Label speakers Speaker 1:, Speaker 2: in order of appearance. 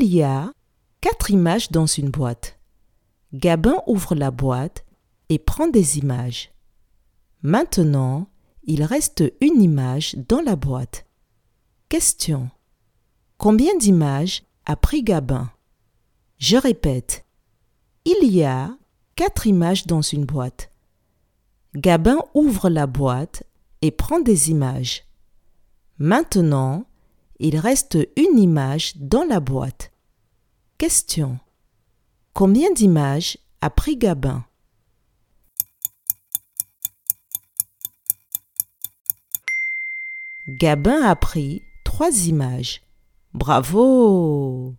Speaker 1: Il y a quatre images dans une boîte. Gabin ouvre la boîte et prend des images. Maintenant, il reste une image dans la boîte. Question. Combien d'images a pris Gabin? Je répète. Il y a quatre images dans une boîte. Gabin ouvre la boîte et prend des images. Maintenant, il reste une image dans la boîte. Question. Combien d'images a pris Gabin? Gabin a pris trois images. Bravo